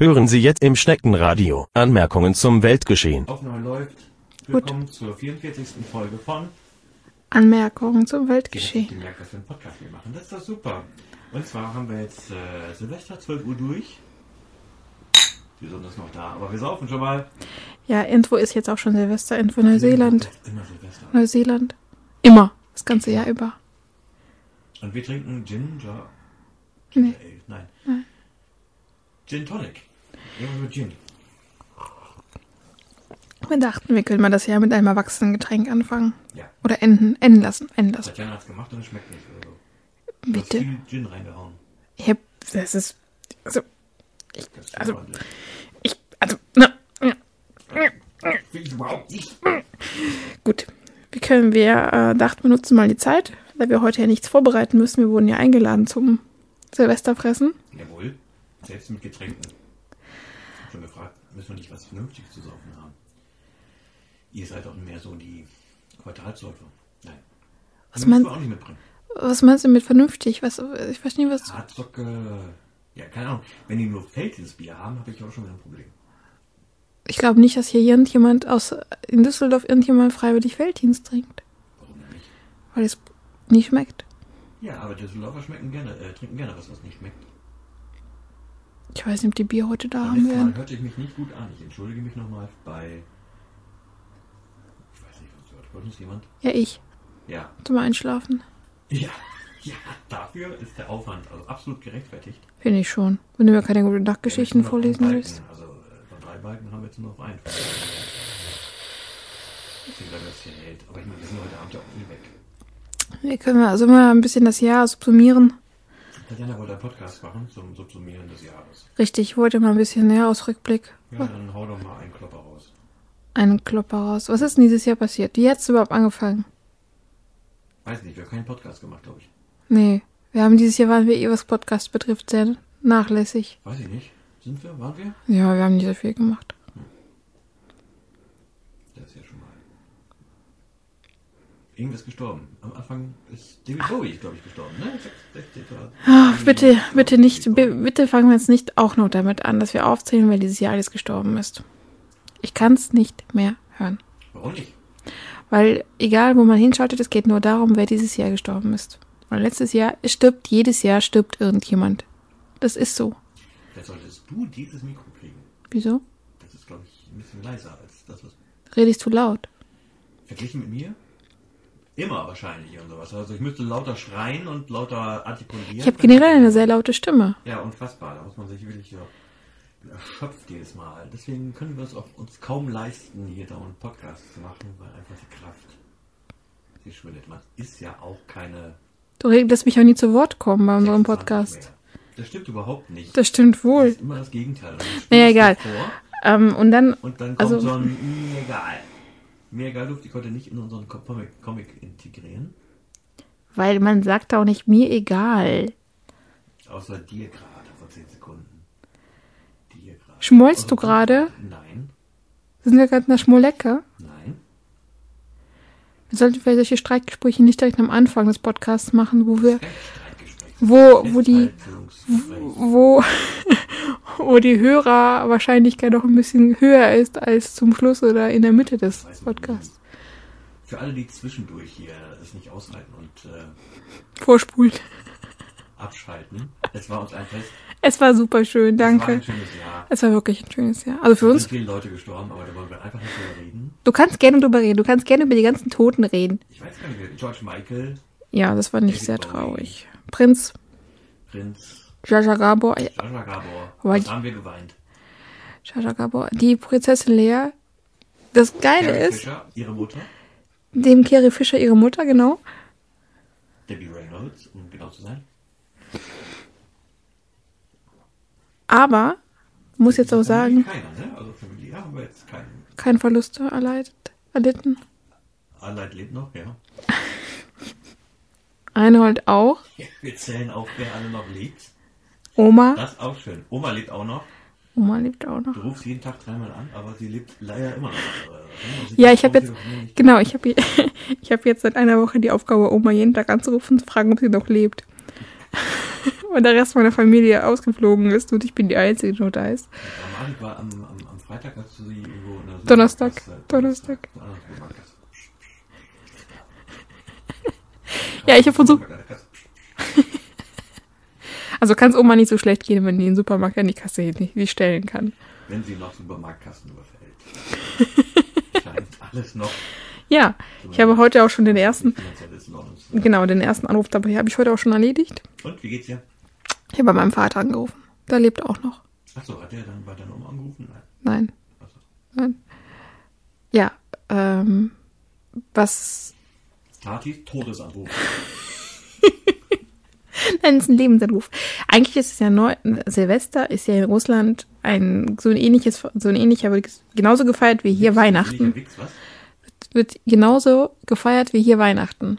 Hören Sie jetzt im Schneckenradio Anmerkungen zum Weltgeschehen. Aufnahme läuft. Willkommen zur 44. Folge von Anmerkungen zum Weltgeschehen. gemerkt, dass wir einen Podcast hier machen. Das ist doch super. Und zwar haben wir jetzt äh, Silvester 12 Uhr durch. Wir sind das noch da, aber wir saufen schon mal. Ja, irgendwo ist jetzt auch schon Silvester, irgendwo Neuseeland. Immer Silvester. Neuseeland. Immer. Das ganze Jahr über. Und wir trinken Gin, ja. Nee. Nein. Nein. Gin Tonic. Wir dachten, wir können mal das Jahr mit einem Erwachsenengetränk anfangen. Ja. Oder enden, enden lassen, enden lassen. Tatjana hat's gemacht und es schmeckt nicht oder so. Du hast Bitte. viel Gin reingehauen. Ich hab, das ist, also, Das ist Also- ordentlich. ich, also, na. Will ich überhaupt nicht. Gut. Wie können wir, äh, dachten wir nutzen mal die Zeit, da wir heute ja nichts vorbereiten müssen. Wir wurden ja eingeladen zum Silvesterfressen. Jawohl. Selbst mit Getränken. Schon gefragt, müssen wir nicht was Vernünftiges zu saufen haben? Ihr seid doch mehr so die Quartalsäufer. Nein. Was wir auch nicht mitbringen. Was meinst du mit vernünftig? Was, ich verstehe nicht, was, Hartsocke. Ja, keine Ahnung. Wenn die nur Felddienstbier haben, habe ich auch schon wieder ein Problem. ich glaube nicht, dass hier irgendjemand aus, in Düsseldorf irgendjemand freiwillig Felddienst trinkt. Warum nicht? Weil es nicht schmeckt. Ja, aber Düsseldorfer schmecken gerne, äh, trinken gerne was, was nicht schmeckt. Ich weiß nicht, ob die Bier heute da haben werden. hörte ich mich nicht gut an. Ich entschuldige mich nochmal bei. Ich weiß nicht, was hört. Hört uns jemand? Ja, ich. Ja. Zum Einschlafen. Ja. Ja, dafür ist der Aufwand also absolut gerechtfertigt. Finde ich schon. Wenn du mir keine gute Nachtgeschichten Ja, vorlesen willst. Also äh, von drei Balken haben wir jetzt nur noch einen. Deswegen bleiben wir jetzt hier hält. Aber ich meine, wir sind heute Abend ja auch nie weg. Wir können also mal ein bisschen das Jahr subsumieren. Tatjana wollte einen Podcast machen zum Subsumieren des Jahres. Richtig, ich wollte mal ein bisschen näher aus Rückblick. Ja, dann hau doch mal einen Klopper raus. Einen Klopper raus. Was ist denn dieses Jahr passiert? Wie hat's überhaupt angefangen? Weiß nicht, wir haben keinen Podcast gemacht, glaube ich. Nee. Wir haben dieses Jahr waren wir eh, was Podcast betrifft, sehr nachlässig. Weiß ich nicht. Sind wir? Waren wir? Ja, wir haben nicht so viel gemacht. Das ist ja schon mal. Irgendwas gestorben. Am Anfang ist David Bowie, glaube ich, gestorben, ne? 16. Ach, bitte, bitte nicht, bi- bitte fangen wir jetzt nicht auch noch damit an, dass wir aufzählen, wer dieses Jahr alles gestorben ist. Ich kann's nicht mehr hören. Warum nicht? Weil egal, wo man hinschaltet, es geht nur darum, wer dieses Jahr gestorben ist. Weil letztes Jahr es stirbt, jedes Jahr stirbt irgendjemand. Das ist so. Vielleicht solltest du dieses Mikro kriegen. Wieso? Das ist, glaube ich, ein bisschen leiser als das, was. Redest du laut? Verglichen mit mir? Immer wahrscheinlich und sowas. Also ich müsste lauter schreien und lauter artikulieren. Ich habe generell eine sehr laute Stimme. Ja, unfassbar. Da muss man sich wirklich so erschöpft jedes Mal. Deswegen können wir es uns kaum leisten, hier dauernd Podcasts zu machen, weil einfach die Kraft sie schwindet. Man ist ja auch keine. Du lässt mich auch nie zu Wort kommen bei unserem 26 Podcast. Das stimmt überhaupt nicht. Das stimmt Das wohl. ist immer das Gegenteil. Naja, egal. Ähm, und dann, und dann kommt Also- so ein egal. Mir egal durfte ich heute nicht in unseren Comic, Comic integrieren. weil man sagt auch nicht mir egal. Außer dir gerade vor 10 Sekunden. Dir gerade. Schmollst Außer du gerade? Nein, Sind wir gerade in der Schmolecke? nein. Wir sollten vielleicht solche Streitgespräche nicht direkt am Anfang des Podcasts machen, wo wir, wo, wo die, wo, wo die Hörerwahrscheinlichkeit noch ein bisschen höher ist als zum Schluss oder in der Mitte des Podcasts. Für alle, die zwischendurch hier es nicht aushalten und äh, Vorspulen. abschalten, es war uns ein Fest. Es war super schön, Es war danke. ein schönes Jahr. Es war wirklich ein schönes Jahr. Also für Es uns, sind viele Leute gestorben, aber da wollen wir einfach nicht drüber reden. du kannst gerne drüber reden, du kannst gerne über die ganzen Toten reden. Ich weiß gar nicht, George Michael, Ja, das war nicht David sehr Bowie. traurig. Prinz, Prinz, Jaja Gabor, ja, Jaja Gabor. Aber haben wir geweint? Jaja Gabor, die Prinzessin Lea. Das Geile Carrie ist, Fisher, ihre Mutter, dem Carrie Fisher ihre Mutter, genau. Debbie Reynolds, um genau zu sein. Aber, muss jetzt auch sagen, Keiner, ne? Also familiär haben wir jetzt keinen. kein Verlust erleidet, erlitten. Allein lebt noch, ja. Reinhold auch. Wir zählen auf, wer alle noch lebt. Oma. Das ist auch schön. Oma lebt auch noch. Oma lebt auch noch. Du rufst jeden Tag dreimal an, aber sie lebt leider immer noch. Äh, sie Ja, ich habe jetzt, genau, ich habe ich hab jetzt seit einer Woche die Aufgabe, Oma jeden Tag anzurufen und zu fragen, ob sie noch lebt. weil der Rest meiner Familie ausgeflogen ist und ich bin die Einzige, die noch da ist. War am, am, am Freitag, als du sie irgendwo in der Donnerstag. Supermarktkasse- Donnerstag. Donnerstag. Supermarktkasse. Ja, ich habe versucht. Also kann es Oma nicht so schlecht gehen, wenn die den Supermarkt an die Kasse nicht, nicht stellen kann. Wenn sie noch Supermarktkassen überfällt. Scheint alles noch. Ja, ich habe heute auch schon den ersten, genau, den ersten Anruf dabei habe ich heute auch schon erledigt. Und, wie geht's dir? Ich habe bei meinem Vater angerufen. Der lebt auch noch. Achso, hat der dann bei deiner Oma angerufen? Nein. Nein. Achso. Nein. Ja, ähm, was Tatis Todesanruf. Nein, es ist ein Lebensanruf. Eigentlich ist es ja neu, Silvester ist ja in Russland ein so ein ähnliches, so ein ähnlicher, wird genauso gefeiert wie hier Weihnachten. Wix, was? Wird genauso gefeiert wie hier Weihnachten.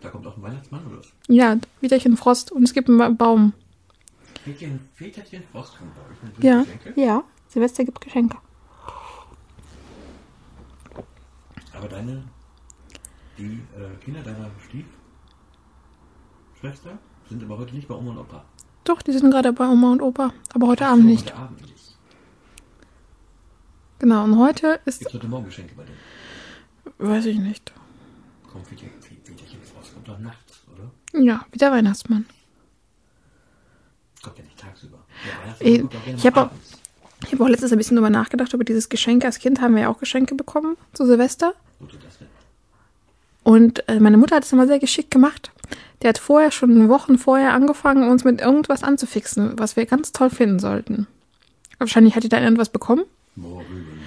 Da kommt auch ein Weihnachtsmann oder was? Ja, Wiederchen Frost und es gibt einen Ba- Baum. Väterchen, Väterchen Frost kommt bei euch mit Ja, Geschenke. ja. Silvester gibt Geschenke. Aber deine, die äh, Kinder deiner Stiefschwester sind aber heute nicht bei Oma und Opa. Doch, die sind gerade bei Oma und Opa, aber heute Ach Abend so, nicht. Heute Abend nicht. Genau, und heute ist, Gibt heute Morgen Geschenke bei denen? weiß ich nicht. Kommt Väterchen, Väterchen Frost kommt doch nachts, oder? Ja, wie der Weihnachtsmann. Kommt ja nicht tagsüber. Ich hab mal auch-. Ich habe auch letztens ein bisschen drüber nachgedacht über dieses Geschenk. Als Kind haben wir ja auch Geschenke bekommen zu Silvester. Wo das denn? Und äh, meine Mutter hat es immer sehr geschickt gemacht. Der hat vorher, schon Wochen vorher angefangen, uns mit irgendwas anzufixen, was wir ganz toll finden sollten. Wahrscheinlich hat die dann irgendwas bekommen. Mohrrüben.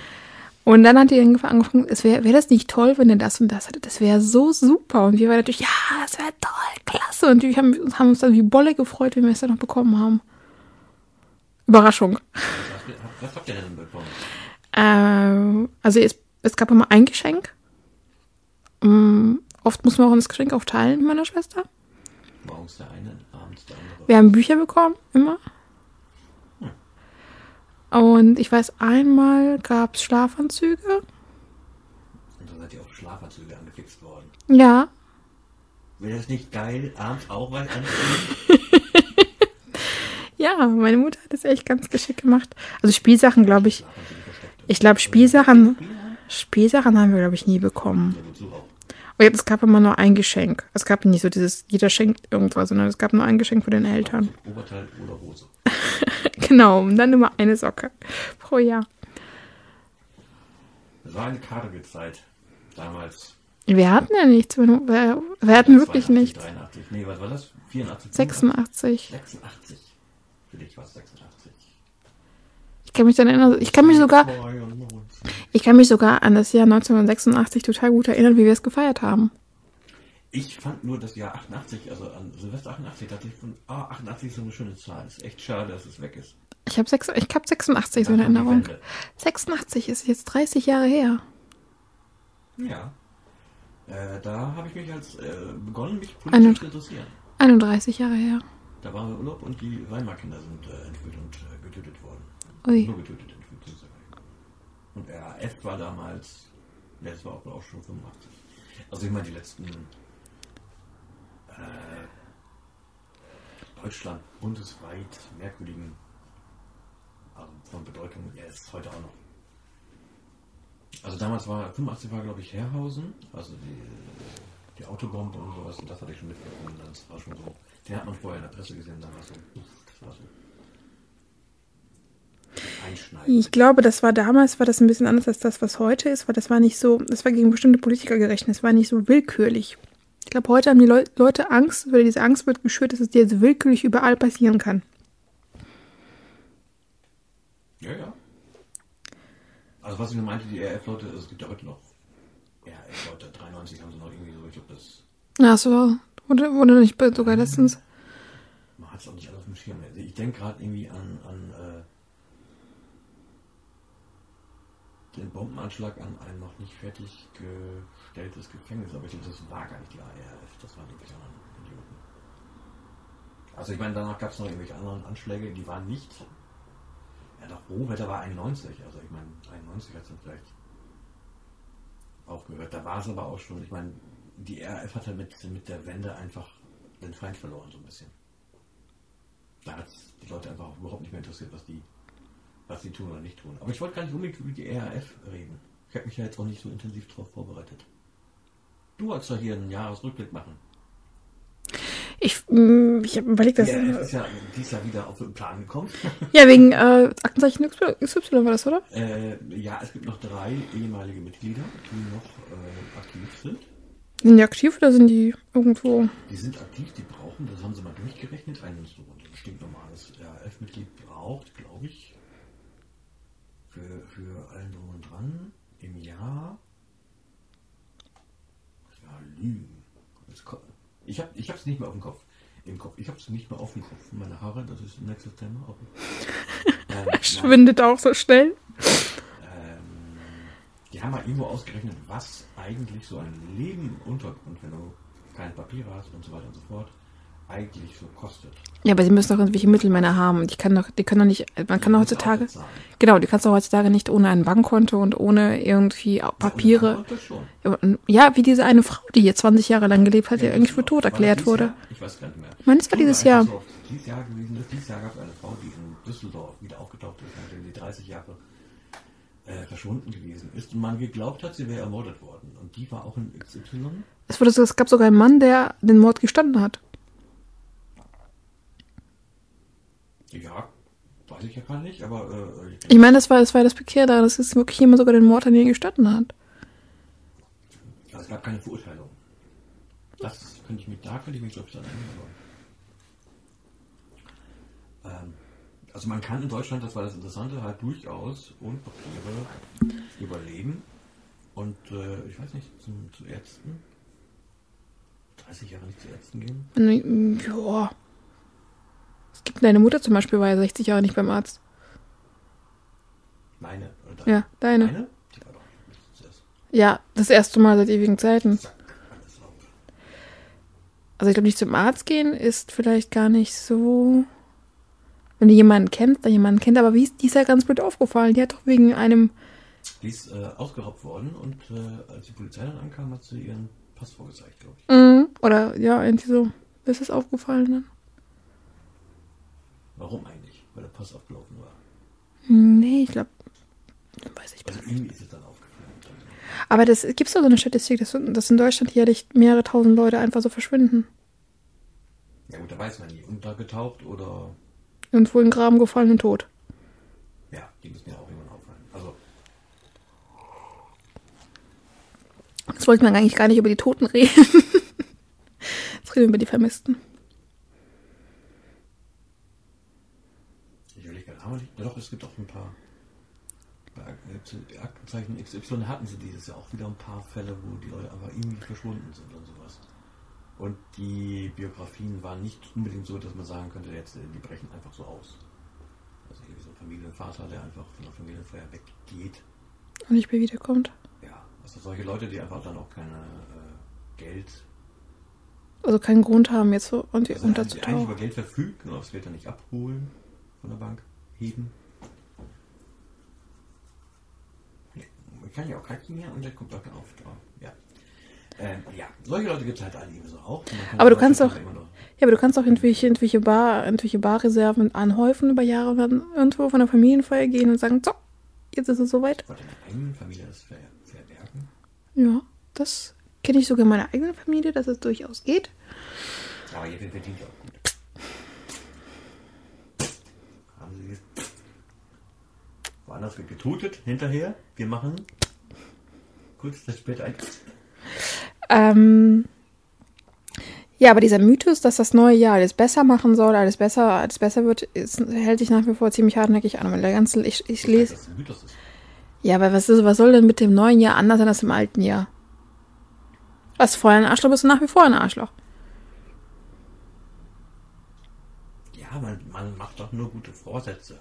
Und dann hat die angefangen, angefangen es wäre wär das nicht toll, wenn er das und das hätte. Das wäre so super. Und wir waren natürlich, ja, das wäre toll, klasse. Und wir haben, haben uns dann wie Bolle gefreut, wenn wir es dann noch bekommen haben. Überraschung. Was, was habt ihr denn bekommen? Ähm, also es, es gab immer ein Geschenk. Ähm, oft muss man auch das Geschenk aufteilen mit meiner Schwester. Morgens der eine, abends der andere. Wir haben Bücher bekommen, immer. Und ich weiß, einmal gab es Schlafanzüge. Und dann seid ihr auf Schlafanzüge angefixt worden. Ja. Wäre das nicht geil, abends auch was anziehen? Ja, meine Mutter hat das echt ganz geschickt gemacht. Also Spielsachen, glaube ich. Ich glaube, Spielsachen, Spielsachen haben wir, glaube ich, nie bekommen. Ja, auch? Und jetzt, es gab immer nur ein Geschenk. Es gab nicht so dieses, jeder schenkt irgendwas, sondern es gab nur ein Geschenk für den Eltern. Oberteil oder Hose. Genau, und dann immer eine Socke pro Jahr. Das war eine karge Zeit. Damals. Wir hatten ja nichts. Wir, wir hatten wirklich 82, nichts. 83. Nee, was war das? 84? 86. 86. Für dich war es 86. Ich kann mich dann erinnern, ich kann mich sogar, ich kann mich sogar an das Jahr 1986 total gut erinnern, wie wir es gefeiert haben. Ich fand nur das Jahr 88, also an Silvester 88, dachte ich von, ah, 88 ist so eine schöne Zahl. Ist echt schade, dass es weg ist. Ich habe ich hab 86 so die Erinnerung. Wende. 86 ist jetzt 30 Jahre her. Ja. Äh, da habe ich mich als äh, begonnen, mich Eine- politisch zu interessieren. 31 Jahre her. Da waren wir im Urlaub und die Weimar-Kinder sind äh, entführt und äh, getötet worden. Ui. Nur getötet. Und RAF war damals, das war auch, schon 85. Also ich meine, die letzten äh, Deutschland bundesweit merkwürdigen also von Bedeutung, ja, ist heute auch noch. Also damals war, 85 war glaube ich Herrhausen, also die, die Autobombe und sowas, und das hatte ich schon mitbekommen, das war schon so, den hat man vorher in der Presse gesehen, es so, das war so. Ich glaube, das war damals, war das ein bisschen anders als das, was heute ist, weil das war nicht so, das war gegen bestimmte Politiker gerechnet, es war nicht so willkürlich. Ich glaube, heute haben die Leu Leute Angst, oder diese Angst wird geschürt, dass es dir so willkürlich überall passieren kann. Ja, ja. Also was ich nur meinte, die RF-Leute, also es gibt ja heute noch RF-Leute, 93 haben sie noch irgendwie so, ich glaube, das, Ach so, wurde, wurde nicht sogar letztens. man hat es auch nicht alles auf dem Schirm. Also ich denke gerade irgendwie an, an äh, den Bombenanschlag an ein noch nicht fertiggestelltes Gefängnis, aber ich glaube, das war gar nicht die RAF, das waren irgendwelche anderen Idioten. Also ich meine, danach gab es noch irgendwelche anderen Anschläge, die waren nicht ja, doch, Rohwetter war 91, also ich meine, 91 hat es dann vielleicht aufgehört. Da war es aber auch schon, ich meine, die RAF hat ja mit, mit der Wende einfach den Feind verloren, so ein bisschen. da hat die Leute einfach überhaupt nicht mehr interessiert, was die, was die tun oder nicht tun. Aber ich wollte gar nicht unbedingt über die ERF reden. Ich habe mich ja jetzt auch nicht so intensiv darauf vorbereitet. Du wolltest doch hier einen Jahresrückblick machen. Ich, mm, ich habe überlegt, dass. ERF ist ja dieses Jahr wieder auf den Plan gekommen. Ja, wegen äh, Aktenzeichen XY war das, oder? äh, ja, es gibt noch drei ehemalige Mitglieder, die noch äh, aktiv sind. Sind die aktiv oder sind die irgendwo? Die sind aktiv, die brauchen, das haben sie mal durchgerechnet, ein so ein stinknormales RAF-Mitglied braucht, glaube ich, für, für allen drum und dran im Jahr. Ja, Lügen. Ich habe es nicht mehr auf dem Kopf. Im Kopf. Ich habe es nicht mehr auf dem Kopf. Meine Haare, das ist nächstes Thema. Ähm, Schwindet auch so schnell. ähm, die haben mal irgendwo ausgerechnet, was eigentlich so ein Leben Untergrund, wenn du keine Papiere hast und so weiter und so fort, eigentlich so kostet. Ja, aber sie müssen doch irgendwelche Mittelmänner haben. Die kann doch, die können doch nicht, man kann doch du heutzutage, genau, die kannst doch heutzutage nicht ohne ein Bankkonto und ohne irgendwie Papiere. Schon. Ja, wie diese eine Frau, die hier 20 Jahre lang gelebt hat, die Ja, eigentlich das für war- tot erklärt wurde. Jahr? Ich weiß gar nicht mehr. Ich meine, es war dieses Jahr. So, dieses Jahr gewesen. Dieses Jahr gab es eine Frau, die in Düsseldorf wieder aufgetaucht ist, nachdem sie 30 Jahre äh, verschwunden gewesen ist und man geglaubt hat, sie wäre ermordet worden. Und die war auch in XY. Es, wurde, so- es gab sogar einen Mann, der den Mord gestanden hat. Ja, weiß ich ja gar nicht, aber äh, ich meine, das war das, war das Bekehr da, dass es wirklich jemand sogar den Mord an ihr gestanden hat. Also es gab keine Verurteilung. Das könnte ich mich, da könnte ich mich, glaube ich, daran erinnern. Ähm, also man kann in Deutschland, das war das Interessante, halt durchaus ohne Papiere überleben. Und äh, ich weiß nicht, zum, zu Ärzten. 30 Jahre nicht zu Ärzten gehen. Ja. Es gibt deine Mutter zum Beispiel, war ja 60 Jahre nicht beim Arzt. Meine oder? Ja, deine. Meine? Die war doch nicht zuerst. Ja, das erste Mal seit ewigen Zeiten. Also ich glaube, nicht zum Arzt gehen ist vielleicht gar nicht so. Wenn du jemanden kennst, dann jemanden kennt, aber wie ist die ist ja ganz blöd aufgefallen? Die hat doch wegen einem. Die ist äh, ausgeraubt worden und äh, als die Polizei dann ankam, hat sie ihren Pass vorgezeigt, glaube ich. Mm, oder ja, irgendwie so. Ist es aufgefallen dann? Warum eigentlich? Weil der Pass abgelaufen war. Hm, Nee, ich glaube. Weiß ich Also nicht. irgendwie ist es dann aufgefallen. Aber das gibt doch so eine Statistik, dass, dass in Deutschland jährlich mehrere tausend Leute einfach so verschwinden. Ja gut, da weiß man nie. Untergetaucht oder Irgendwo in den Graben gefallen und tot. ja, die müssen ja auch irgendwann auffallen. Also Jetzt wollten wir eigentlich gar nicht über die Toten reden. Jetzt reden wir über die Vermissten. Ja, doch, es gibt auch ein paar bei Ak- Aktenzeichen XY hatten sie dieses Jahr auch wieder ein paar Fälle, wo die Leute einfach irgendwie verschwunden sind und sowas. Und die Biografien waren nicht unbedingt so, dass man sagen könnte, jetzt, äh, die brechen einfach so aus. Also irgendwie so ein Familienvater, der einfach von der Familienfeier weggeht. Und nicht mehr wiederkommt. Ja, also solche Leute, die einfach dann auch keine äh, Geld, Also keinen Grund haben, jetzt so und also eigentlich über unterzutauchen. Geld verfügen, aber das wird dann nicht abholen von der Bank, heben. Man kann ja auch kacken hier und der kommt auch auf. Aber, ja. Ähm, ja, solche Leute gibt es halt alle ebenso auch. Aber du kannst auch- Ja, aber du kannst auch irgendwelche, irgendwelche, Bar, irgendwelche Barreserven anhäufen über Jahre und dann irgendwo von der Familienfeier gehen und sagen, so, jetzt ist es soweit. Vor deiner eigenen Familie das ver verwerten. Ja, das kenne ich sogar in meiner eigenen Familie, dass es durchaus geht. Aber ihr verdient ja auch gut. Haben sie jetzt woanders wird getutet hinterher. Wir machen kurz das später ein. Ähm, ja, aber dieser Mythos, dass das neue Jahr alles besser machen soll, alles besser, alles besser wird, ist, hält sich nach wie vor ziemlich hartnäckig an. Weil der ganze, ich, ich lese. Das ist ein Mythos ist. Ja, aber was, ist, was soll denn mit dem neuen Jahr anders sein als im alten Jahr? Was vorher ein Arschloch bist du nach wie vor ein Arschloch. Ja, man, man macht doch nur gute Vorsätze.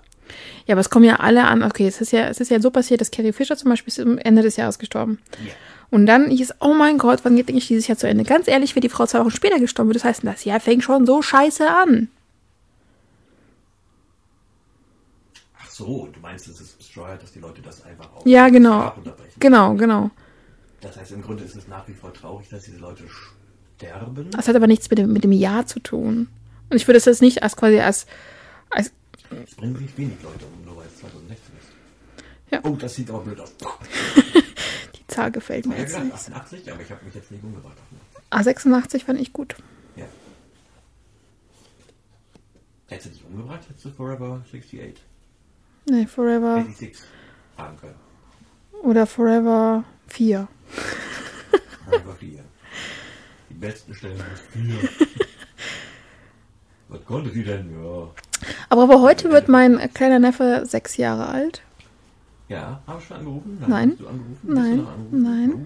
Ja, aber es kommen ja alle an. Okay, es ist ja, es ist ja so passiert, dass Carrie Fisher zum Beispiel ist am Ende des Jahres gestorben. Ja. Und dann hieß, oh mein Gott, wann geht eigentlich dieses Jahr zu Ende? Ganz ehrlich, wenn die Frau zwei Wochen später gestorben wird, das heißt, das Jahr fängt schon so scheiße an. Ach so, du meinst, es ist bescheuert, dass die Leute das einfach auf Ja, genau. Genau, genau. Das heißt, im Grunde ist es nach wie vor traurig, dass diese Leute sterben. Das hat aber nichts mit dem, mit dem Jahr zu tun. Und ich würde es jetzt nicht als quasi als, Es bringen sich wenig Leute um, nur weil es 2016 ist. Ja. Oh, das sieht aber blöd aus. Die Zahl gefällt mir jetzt nicht. 88, aber ich habe mich jetzt nicht umgebracht. Ah, 86 fand ich gut. Ja. Hättest du dich umgebracht, hättest du Forever 68, Nee, Forever 86 haben können. oder Forever 4. Forever 4. Die besten Stellen sind 4. Was konnte sie denn? Ja. Aber, aber heute wird mein kleiner Neffe sechs Jahre alt. Ja, habe ich schon angerufen? Nein. Hast du angerufen? Nein. Du? Nein. Oh,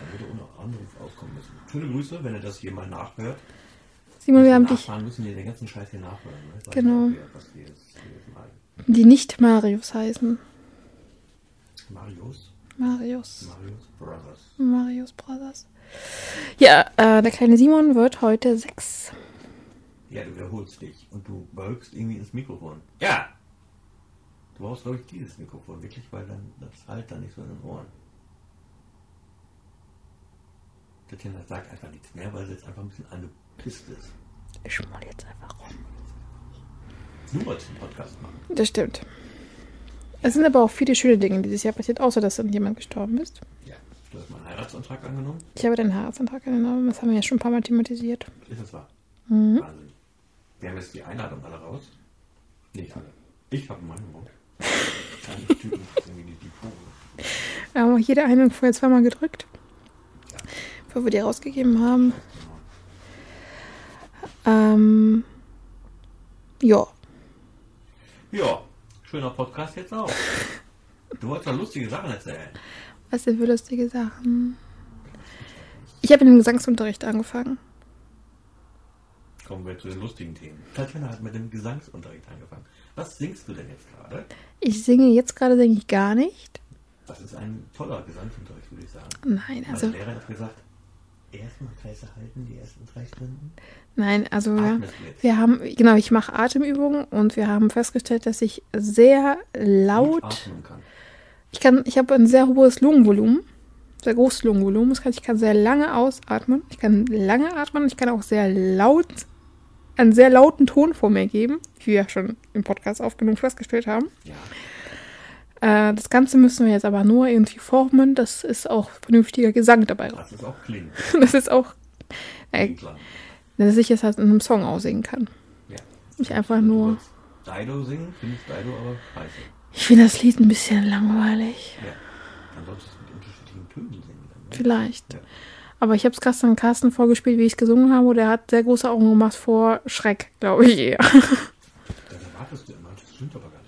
dann würde auch noch Anruf auskommen müssen. Schöne Grüße, wenn ihr das jemand nachhört. Simon, wir haben dich, müssen wir den ganzen Scheiß hier nachhören. Ne? Genau. auch, wer- jetzt hier mal. die nicht Marius heißen. Marius? Marius. Marius Brothers. Marius Brothers. Ja, äh, der kleine Simon wird heute sechs. Ja, du wiederholst dich und du beugst irgendwie ins Mikrofon. Ja! Du brauchst, glaube ich, dieses Mikrofon wirklich, weil dann das halt dann nicht so in den Ohren. Tatjana sagt einfach nichts mehr, weil sie jetzt einfach ein bisschen angepisst ist. Ich schmoll jetzt einfach rum. Du wolltest einen Podcast machen. Das stimmt. Es sind aber auch viele schöne Dinge dieses Jahr passiert, außer dass dann jemand gestorben ist. Ja. Du hast meinen Heiratsantrag angenommen. Ich habe den Heiratsantrag angenommen, das haben wir ja schon ein paar Mal thematisiert. Ist das wahr? Mhm. Wahnsinn. Wir haben jetzt die Einladung alle raus. Nicht alle. Ich habe meine Mund. Kleine Typen, irgendwie die, die Vogel. Wir haben auch jede Einladung vorher zweimal gedrückt, bevor wir die rausgegeben haben. Ähm, ja, Ja, schöner Podcast jetzt auch. Du wolltest doch lustige Sachen erzählen. was sind für lustige Sachen? Ich habe mit dem Gesangsunterricht angefangen. Kommen wir zu den lustigen Themen. Tatjana hat mit dem Gesangsunterricht angefangen. Was singst du denn jetzt gerade? Ich singe jetzt gerade, denke ich, gar nicht. Das ist ein toller Gesangsunterricht, würde ich sagen. Nein, also, Meine Lehrerin hat gesagt, erstmal Kreise halten, die ersten drei Stunden. nein, also jetzt? wir haben, genau, ich mache Atemübungen und wir haben festgestellt, dass ich sehr laut, kann. ich kann, ich habe ein sehr hohes Lungenvolumen, sehr großes Lungenvolumen, ich kann sehr lange ausatmen, ich kann lange atmen, ich kann auch sehr laut, einen sehr lauten Ton vor mir geben, wie wir ja schon im Podcast aufgenommen festgestellt haben. Ja, Äh, das Ganze müssen wir jetzt aber nur irgendwie formen, dass es auch vernünftiger Gesang dabei das ist auch klingt. Das ist auch, äh, dass ich es halt in einem Song aussingen kann. Ja. Nicht einfach nur. Dido singen, finde ich Dido aber scheiße. Ich finde das Lied ein bisschen langweilig. Ja. Es mit unterschiedlichen Tönen singen. Dann, ne? Vielleicht. Ja. Aber ich habe es gestern Carsten vorgespielt, wie ich es gesungen habe. und Der hat sehr große Augen gemacht vor Schreck, glaube ich eher. Das erwartest du immer, das stimmt aber gar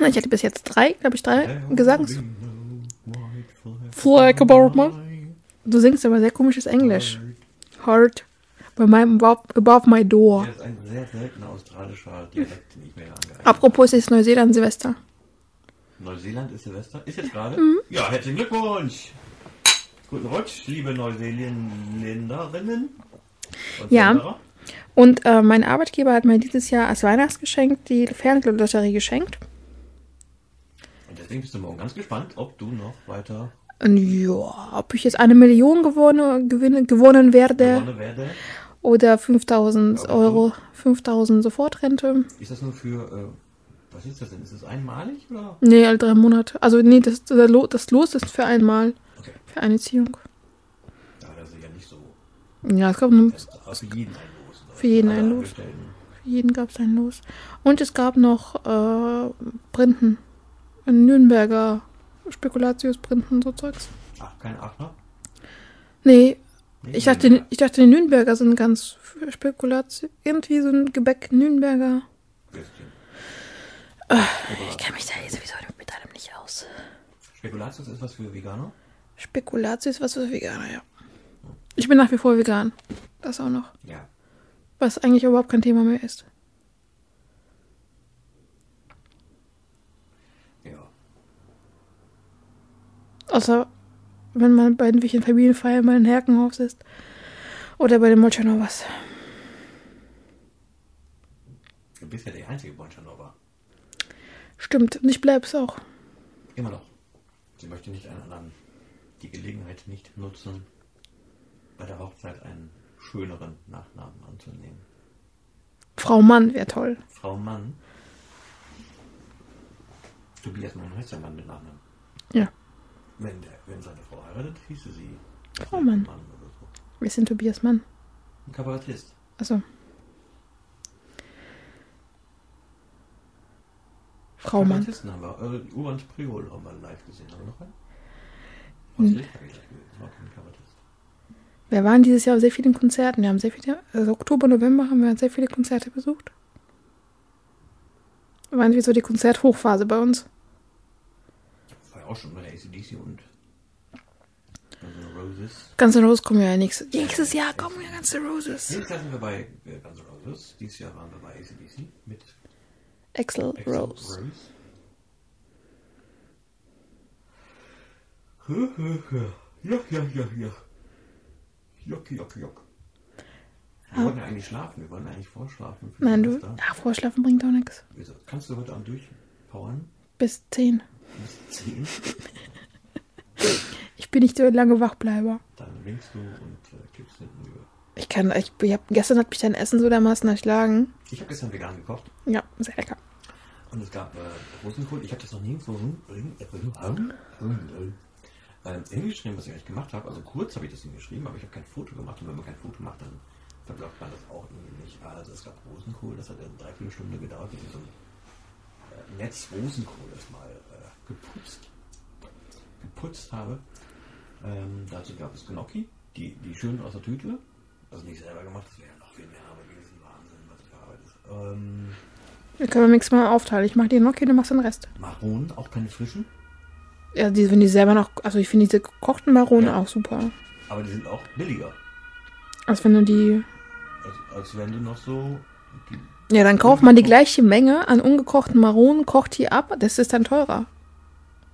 nicht. Ich hatte bis jetzt drei, glaube ich, drei Gesangs. flag above my- Du singst aber sehr komisches Englisch. Heart by my, above, my door. Das ist ein sehr seltener australischer Dialekt, den ich mir angeeignet Apropos, es ist Neuseeland Silvester. Neuseeland ist Silvester. Ist jetzt gerade? Mhm. Ja, herzlichen Glückwunsch. Guten Rutsch, liebe Neuseeländerinnen. Ja. Und äh, mein Arbeitgeber hat mir dieses Jahr als Weihnachtsgeschenk die Fernlotterie geschenkt. Und deswegen bist du morgen ganz gespannt, ob du noch weiter Und ja, ob ich jetzt eine Million gewonnen, gewinne, gewonnen werde gewonnen werde. oder 5000 Aber Euro, 5000 Sofortrente. Ist das nur für, äh, was ist das denn? Ist das einmalig oder? Nee, alle drei Monate. Also nee, das, das Lo- das Los ist für einmal, Okay. für eine Ziehung. Ja, das ist ja nicht so. Ja, es gab nur, für jeden ein Los. Für jeden ein Los. Für jeden gab es ein Los. Und es gab noch äh, Printen. Ein Nürnberger Spekulatius-Printen, so Zeugs. Ach, kein Achter? Nee, Nee, ich dachte, ich dachte, die Nürnberger sind ganz Spekulation. Irgendwie so ein Gebäck Nürnberger. Ich kenne mich da hier sowieso mit allem nicht aus. Spekulatius ist was für Veganer? Spekulatius ist was für Veganer, ja. Ich bin nach wie vor vegan. Das auch noch. Ja. Was eigentlich überhaupt kein Thema mehr ist. Ja. Außer wenn man bei irgendwelchen Familienfeiern mal in Herkenhaus ist. Oder bei dem Molchanovas. Du bist ja der einzige Bonschanova. Stimmt, und ich bleib's auch. Immer noch. Sie möchte nicht einen anderen die Gelegenheit nicht nutzen, bei der Hochzeit einen schöneren Nachnamen anzunehmen. Frau Mann wäre toll. Frau Mann. Tobias Mann heißt der Mann mit Nachnamen. Ja. Wenn, der, wenn seine Frau heiratet, hieße sie Frau Mann. Mann so. Wir sind Tobias Mann. Ein Kabarettist. Also. Frau Mann. Kabarettisten haben wir. Äh, Urban Priol haben wir live gesehen. Haben wir noch einen? Hm. Horst Lichter Das war kein Kabarettist. Wir waren dieses Jahr sehr vielen Konzerten. Wir haben sehr viele, also Oktober, November haben wir sehr viele Konzerte besucht. War irgendwie so die Konzerthochphase bei uns. Das war ja auch schon bei der ACDC und Guns N' Roses. Guns N' Roses kommen ja nächstes, nächstes Jahr kommen ja Guns N' Roses. Nächstes Jahr sind wir bei äh, Guns N' Roses. Dieses Jahr waren wir bei ACDC mit Axel Rose. Rose. Ja, ja, ja, ja. Jock, jock, jock. Wir Ah. wollten ja eigentlich schlafen, wir wollten eigentlich vorschlafen. Nein, du, ach, vorschlafen bringt auch nichts. Wieso? Kannst du heute Abend durchpowern? Bis 10. Bis 10? Ich bin nicht so lange Wachbleiber. Dann winkst du und äh, kippst hinten über. Ich kann, ich, ich hab, gestern hat mich dein Essen so dermaßen erschlagen. Ich habe gestern vegan gekocht Ja, sehr lecker. Und es gab äh, Rosenkohl. Ich habe das noch nirgendwo hm, ähm, hingeschrieben, was ich eigentlich gemacht habe. Also kurz habe ich das hingeschrieben, aber ich habe kein Foto gemacht. Und wenn man kein Foto macht, dann verglaubt man das auch nicht. Also es gab Rosenkohl, das hat eine Dreiviertelstunde gedauert, ich so ein äh, Netz Rosenkohl erstmal äh, geputzt, geputzt habe. Ähm, dazu gab es Gnocchi, die, die schön aus der Tüte. Also nicht selber gemacht, das wäre noch viel mehr Arbeit gewesen. Wahnsinn, was für Arbeit ist. Ähm, Wir können beim nächsten Mal aufteilen. Ich mach die Gnocchi, du machst den Rest. Maronen, auch keine frischen, Ja, die, wenn die selber noch, also ich finde diese gekochten Maronen Ja. auch super. aber die sind auch billiger. Als wenn du die, Als, als wenn du noch so. Ja, dann kauft man die gleiche Menge an ungekochten Maronen, kocht die ab, das ist dann teurer.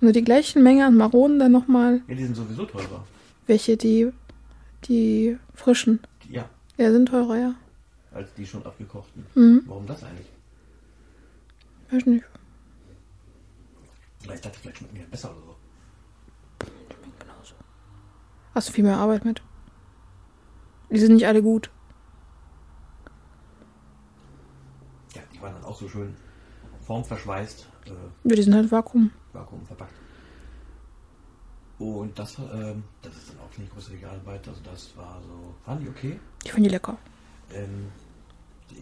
Nur die gleiche Menge an Maronen, dann nochmal ja, die sind sowieso teurer. welche, die, die frischen. Ja, Ja, sind teurer, ja. als die schon abgekochten. Mhm. Warum das eigentlich? Weiß nicht. Vielleicht dachte vielleicht die ja besser oder so. Genauso. Hast du viel mehr Arbeit mit? Die sind nicht alle gut. Ja, die waren dann auch so schön formverschweißt, äh, Ja, die sind halt Vakuum. Vakuum verpackt. Und das, ähm, das ist dann auch keine große Regalarbeit. Also das war so, waren die okay? Ich finde die lecker. Ähm,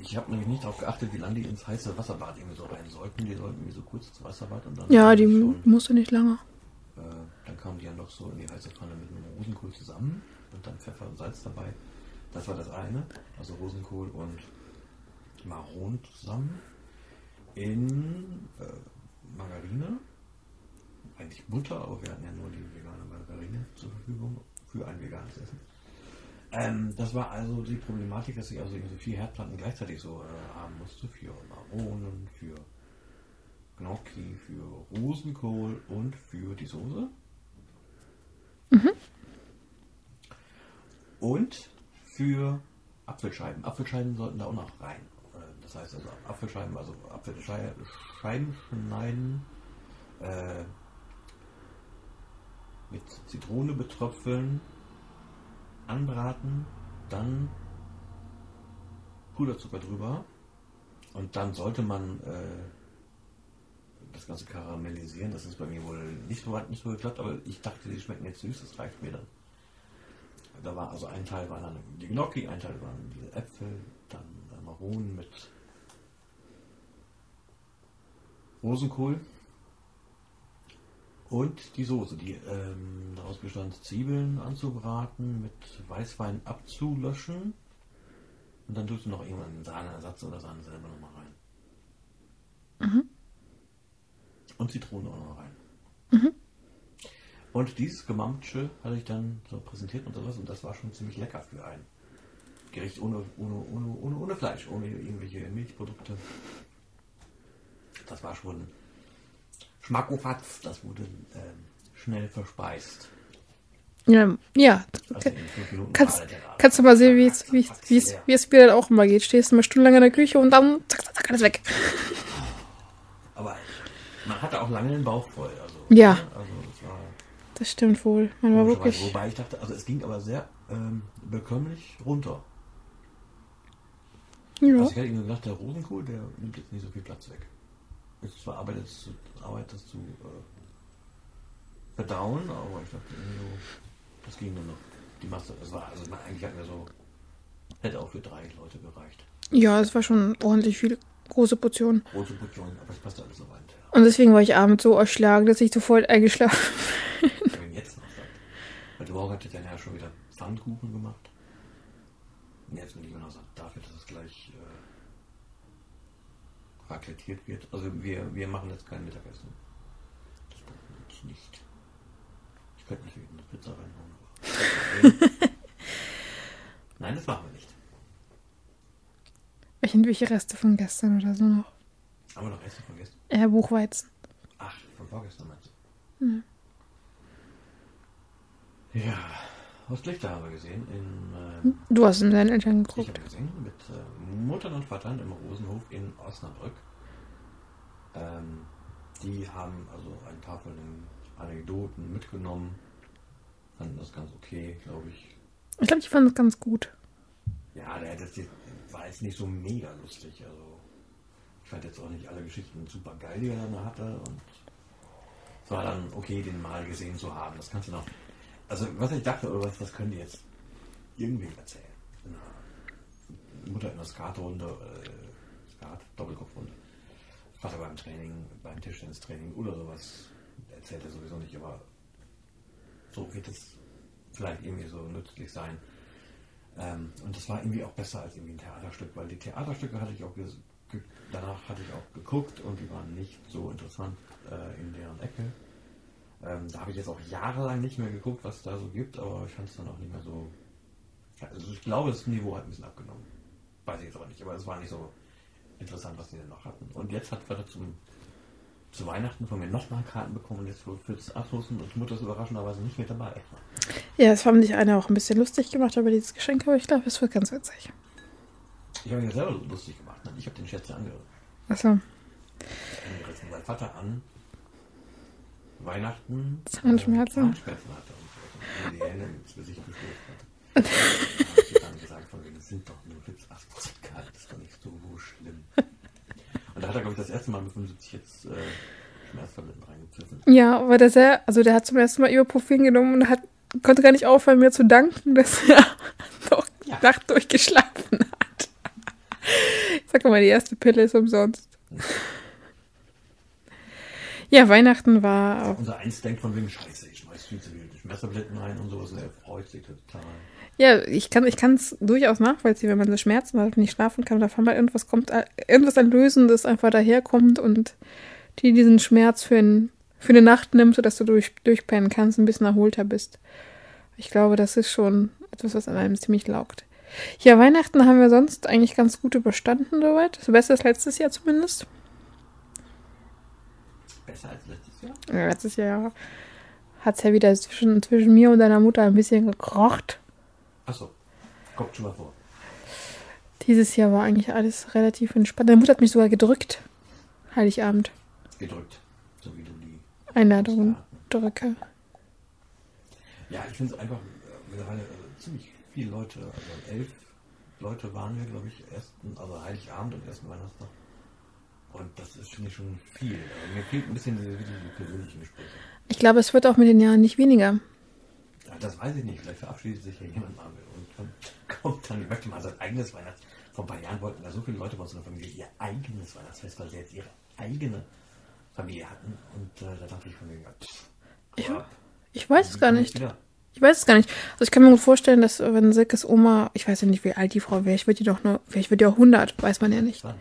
ich habe nämlich nicht darauf geachtet, wie lange die ins heiße Wasserbad irgendwie so rein sollten. Die sollten irgendwie so kurz ins Wasserbad und dann Ja, die schon, musste nicht lange. äh, dann kamen die ja noch so in die heiße Pfanne mit einem Rosenkohl zusammen und dann Pfeffer und Salz dabei. Das war das eine, also Rosenkohl und Maron zusammen in äh, Margarine, eigentlich Butter, aber wir hatten ja nur die vegane Margarine zur Verfügung für ein veganes Essen. Ähm, das war also die Problematik, dass ich also irgendwie vier Herdplatten gleichzeitig so äh, haben musste für Maronen, für Gnocchi, für Rosenkohl und für die Soße. Und für Apfelscheiben. Apfelscheiben sollten da auch noch rein. Äh, Das heißt also Apfelscheiben, also Apfelscheiben schneiden, äh, mit Zitrone betröpfeln, anbraten, dann Puderzucker drüber und dann sollte man äh, das Ganze karamellisieren. Das ist bei mir wohl nicht so, hat nicht so geklappt, aber ich dachte, die schmecken jetzt süß, das reicht mir dann. Da war also ein Teil waren dann die Gnocchi, ein Teil waren diese Äpfel, dann Maronen mit Rosenkohl und die Soße, die ähm, daraus bestand, Zwiebeln anzubraten, mit Weißwein abzulöschen und dann tust du noch irgendeinen Sahneersatz oder Sahne selber nochmal rein. Und Zitrone auch noch rein. Und dieses Gemampsche hatte ich dann so präsentiert und sowas und das war schon ziemlich lecker für ein Gericht ohne, ohne, ohne, ohne, ohne Fleisch, ohne irgendwelche Milchprodukte. Das war schon Schmackofatz, das wurde ähm, schnell verspeist. Ja, ja. Also Kannst, kannst du mal sehen, wie es, wie es, wie es, wie es mir dann auch immer geht. Stehst du mal stundenlang in der Küche und dann zack, zack, zack, alles weg. Aber man hatte auch lange den Bauch voll. Also, Ja. Also das war Das stimmt wohl. Man war wirklich. Wobei ich dachte, also es ging aber sehr ähm, bekömmlich runter. Ja. Also ich hätte ihm gesagt, der Rosenkohl, der nimmt jetzt nicht so viel Platz weg. Ist zwar Arbeit, das zu, äh, verdauen, aber ich dachte irgendwie so, das ging nur noch. Die Masse, das war, also eigentlich hatten wir so, hätte auch für drei Leute gereicht. Ja, es war schon ordentlich viel große Portionen. Große Portionen, aber es passte alles so rein. Und deswegen war ich abends so erschlagen, dass ich sofort eingeschlafen Ich habe ihn jetzt noch. Weil die Woche hatte dann ja schon wieder Pfannkuchen gemacht. Und jetzt bin ich noch sagt, dafür, dass es gleich äh, raclettiert wird. Also wir, wir machen jetzt kein Mittagessen. Das brauche ich nicht. Ich könnte natürlich eine Pizza reinhauen. aber- Nein, das machen wir nicht. Irgendwelche Reste von gestern oder so noch. Haben wir noch Essen vergessen? Ja, Buchweizen. Ach, von vorgestern meinst du? Ja, aus Lichter haben wir gesehen in ähm, Du hast mit deinen Eltern Ich geguckt. habe gesehen mit äh, Muttern und Vatern im Rosenhof in Osnabrück. Ähm, die haben also ein paar von den Anekdoten mitgenommen. Fanden das ganz okay, glaube ich. Ich glaube, ich fand es ganz gut. Ja, der das war jetzt nicht so mega lustig. Also ich fand jetzt auch nicht alle Geschichten super geil, die er dann hatte. Und es war dann okay, den mal gesehen zu haben. Das kannst du noch. Also was ich dachte, oder was, das können die jetzt irgendwem erzählen. Mutter in der Skatrunde, äh, Skat, Doppelkopfrunde. Vater beim Training, beim Tischtennistraining oder sowas. Erzählt er sowieso nicht, aber so wird es vielleicht irgendwie so nützlich sein. Ähm, und das war irgendwie auch besser als irgendwie ein Theaterstück, weil die Theaterstücke hatte ich auch danach hatte ich auch geguckt und die waren nicht so interessant äh, in deren Ecke. Ähm, da habe ich jetzt auch jahrelang nicht mehr geguckt, was es da so gibt, aber ich fand es dann auch nicht mehr so. Also ich glaube, das Niveau hat ein bisschen abgenommen. Weiß ich jetzt aber nicht, aber es war nicht so interessant, was die denn noch hatten. Und jetzt hat Vater zum, zu Weihnachten von mir nochmal Karten bekommen und jetzt für das Abschlussen und Mutter ist überraschenderweise nicht mit dabei. Ja, es haben sich eine auch ein bisschen lustig gemacht über dieses Geschenk, aber ich glaube, es wird ganz witzig. Ich habe mich ja selber lustig gemacht. Ne? Ich habe den Scherz ja ange Also, angerissen, weil Vater an Weihnachten Zahnschmerzen? äh, Zahnschmerzen hatte und, mir die Hände ins Gesicht gestoßen hatte. da habe ich dann gesagt, von wegen, das sind doch nur 80 Grad, das ist doch nicht so schlimm. Und da hat er, glaube ich, das erste Mal mit 75 jetzt äh, Schmerztabletten reingepfiffen. ja, aber der sehr, also der hat zum ersten Mal Ibuprofen genommen und hat, konnte gar nicht aufhören, mir zu danken, dass er noch Ja. die Nacht durchgeschlafen hat. Ich sag mal, die erste Pille ist umsonst. Ja, Weihnachten war auch. Unser Eins denkt von wegen, scheiße, ich schmeiß viel zu viele Schmerztabletten rein und sowas und er freut sich total. Ja, ich kann ich es durchaus nachvollziehen, wenn man so Schmerzen hat und nicht schlafen kann, da auf einmal irgendwas kommt, äh, irgendwas ein Lösendes einfach daherkommt und die diesen Schmerz für, ein, für eine Nacht nimmt, sodass du durch, durchpennen kannst, ein bisschen erholter bist. Ich glaube, das ist schon etwas, was an einem ziemlich laugt. Ja, Weihnachten haben wir sonst eigentlich ganz gut überstanden soweit. So besser als letztes Jahr zumindest. Besser als letztes Jahr? Ja, letztes Jahr hat es ja wieder zwischen, zwischen mir und deiner Mutter ein bisschen gekrocht. Achso, kommt schon mal vor. Dieses Jahr war eigentlich alles relativ entspannt. Deine Mutter hat mich sogar gedrückt. Heiligabend. Gedrückt, so wie du die Einladungen drücke. Ja, ich finde es einfach äh, mittlerweile äh, ziemlich viele Leute, also elf Leute waren wir, glaube ich, ersten, also Heiligabend und ersten Weihnachtstag. Und das ist, finde ich, schon viel. Also mir fehlt ein bisschen diese, diese persönlichen Gespräche. Ich glaube, es wird auch mit den Jahren nicht weniger. Ja, das weiß ich nicht. Vielleicht verabschiedet sich ja jemand mal und kommt dann, ich möchte mal sein eigenes Weihnachts... Vor ein paar Jahren wollten da so viele Leute bei uns in der Familie ihr eigenes Weihnachtsfest, weil sie jetzt ihre eigene Familie hatten. Und äh, da dachte ich von mir, ja, pff, ab. Ich weiß es gar nicht. wieder? Ich weiß es gar nicht. Also ich kann mir gut vorstellen, dass wenn Silkes Oma, ich weiß ja nicht, wie alt die Frau wäre, ich wird die doch nur, vielleicht wird die auch 100, weiß man ja nicht. 20.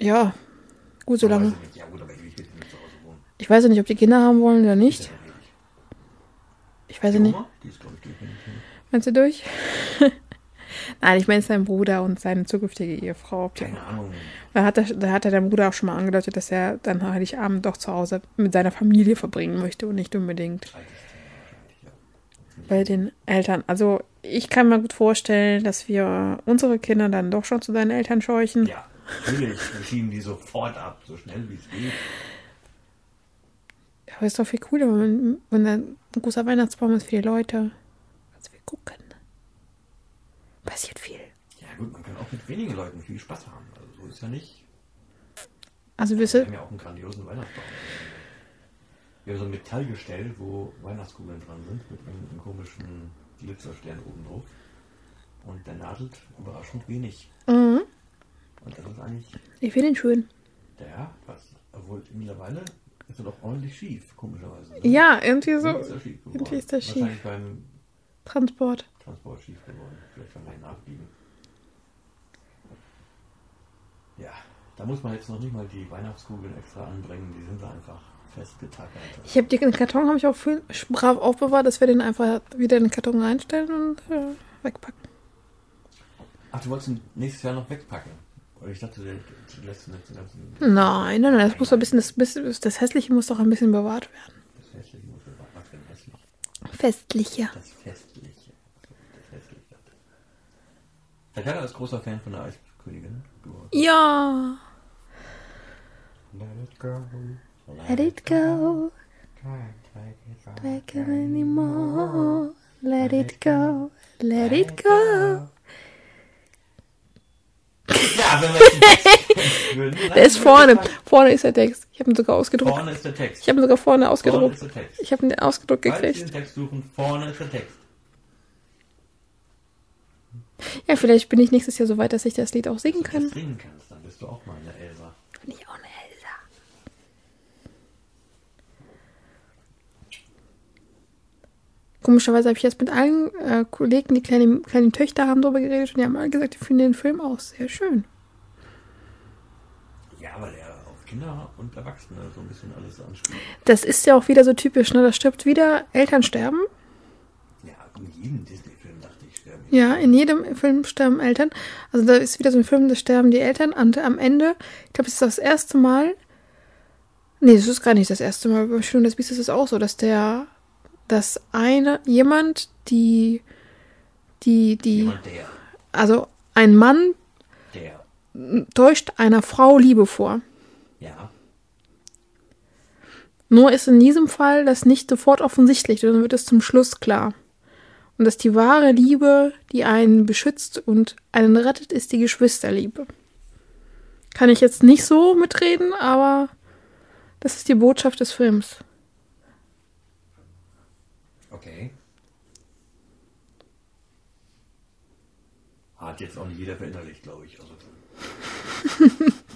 Ja, gut, so Aber lange. ich. Ja gut, weiß ja nicht, ob die Kinder haben wollen oder nicht. Ich weiß ja nicht. Ist, ich. Meinst du durch? Nein, ich meine sein Bruder und seine zukünftige Ehefrau. Keine Ahnung. Da hat, er, da hat er der Bruder auch schon mal angedeutet, dass er dann Heiligabend doch zu Hause mit seiner Familie verbringen möchte und nicht unbedingt bei den Eltern. Also ich kann mir gut vorstellen, dass wir unsere Kinder dann doch schon zu deinen Eltern scheuchen. Ja, natürlich. Wir schieben die sofort ab, so schnell wie es geht. Aber ist doch viel cooler, wenn, wenn da ein großer Weihnachtsbaum ist für die Leute. Also wir gucken. Passiert viel. Ja, gut, man kann auch mit wenigen Leuten viel Spaß haben. Also so ist ja nicht. Also Wir wisse, haben ja auch einen grandiosen Weihnachtsbaum. Wir haben so ein Metallgestell, wo Weihnachtskugeln dran sind, mit einem, einem komischen Glitzerstern oben drauf. Und der nadelt überraschend wenig. mhm. Und das ist eigentlich ich finde ihn schön. der, was, obwohl mittlerweile ist er doch ordentlich schief, komischerweise. ne? Ja, irgendwie so Irgendwie ist er schief geworden. irgendwie ist er schief. Wahrscheinlich beim Transport. Transport schief geworden. Vielleicht kann man nachbiegen. Ja, da muss man jetzt noch nicht mal die Weihnachtskugeln extra anbringen, die sind da einfach festgetackert. Ich habe den Karton habe ich auch viel brav aufbewahrt, dass wir den einfach wieder in den Karton reinstellen und äh, wegpacken. Ach, du wolltest ihn nächstes Jahr noch wegpacken? Ich dachte, ihn jetzt den ganzen. Nein, nein, nein, das muss doch ein bisschen, das, bisschen- das Hässliche muss doch ein bisschen bewahrt werden. Das Hässliche muss man Was denn hässlich? Festlicher. Das Festliche. Das Hässliche. Der Kerl ist großer Fan von der Eiskönigin. Ja. Let it go. Let it go. Can't take it anymore. Let it go. Let it go. Ja, wenn wir würden. Der ist vorne. Vorne ist der Text. Ich habe ihn sogar ausgedruckt. Vorne ist der Text. Ich habe ihn sogar vorne Vorne ausgedruckt. ist der Text. Ich habe ihn ausgedruckt Falls gekriegt. den Text suchen, vorne ist der Text. Ja, vielleicht bin ich nächstes Jahr so weit, dass ich das Lied auch singen Wenn du kann. singen kannst, dann bist du auch mal eine Elsa. Bin ich auch eine Elsa. Komischerweise habe ich jetzt mit allen äh, Kollegen, die kleine, kleine Töchter haben, darüber geredet und die haben alle gesagt, die finden den Film auch sehr schön. Weil er auf Kinder und Erwachsene so ein bisschen alles anspielt. Das ist ja auch wieder so typisch, ne? Da stirbt wieder, Eltern sterben. Ja, in jedem Disney-Film dachte ich, sterben Ja, in jedem Film sterben Eltern. Also da ist wieder so ein Film, da sterben die Eltern. Und am Ende, ich glaube, es ist das erste Mal. Nee, das ist gar nicht das erste Mal. Bei Schön und das Biest ist es auch so, dass der, dass eine, jemand, die, die, die, Jemand der, also ein Mann täuscht einer Frau Liebe vor. ja, Nur ist in diesem Fall das nicht sofort offensichtlich, sondern wird es zum Schluss klar. Und dass die wahre Liebe, die einen beschützt und einen rettet, ist die Geschwisterliebe. Kann ich jetzt nicht so mitreden, aber das ist die Botschaft des Films. okay. Hat jetzt auch nicht jeder verinnerlicht, glaube ich. Also.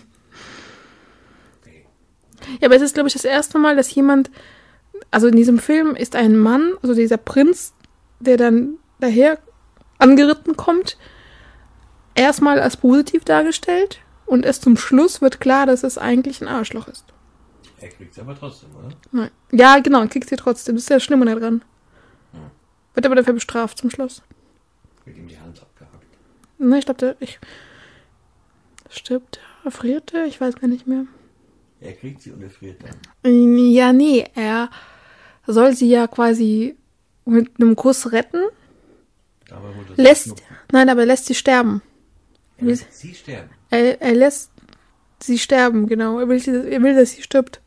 Ja, aber es ist, glaube ich, das erste Mal, dass jemand, also in diesem Film ist ein Mann, also dieser Prinz, der dann daher angeritten kommt, erstmal als positiv dargestellt und erst zum Schluss wird klar, dass es eigentlich ein Arschloch ist. Er kriegt es aber trotzdem, oder? Nein. Ja, genau, kriegt sie trotzdem. Das ist ja das Schlimme daran. Ja. Wird aber dafür bestraft zum Schluss. Wird ihm die Hand abgehackt. Ne, ich glaube, der ich, stirbt er, erfriert er, ich weiß gar nicht mehr. Er kriegt sie und er friert dann. Ja, nee, er soll sie ja quasi mit einem Kuss retten, Aber lässt, nein, aber er lässt sie sterben. er lässt sie sterben. Er, er lässt sie sterben, genau. Er will, er will, dass sie stirbt.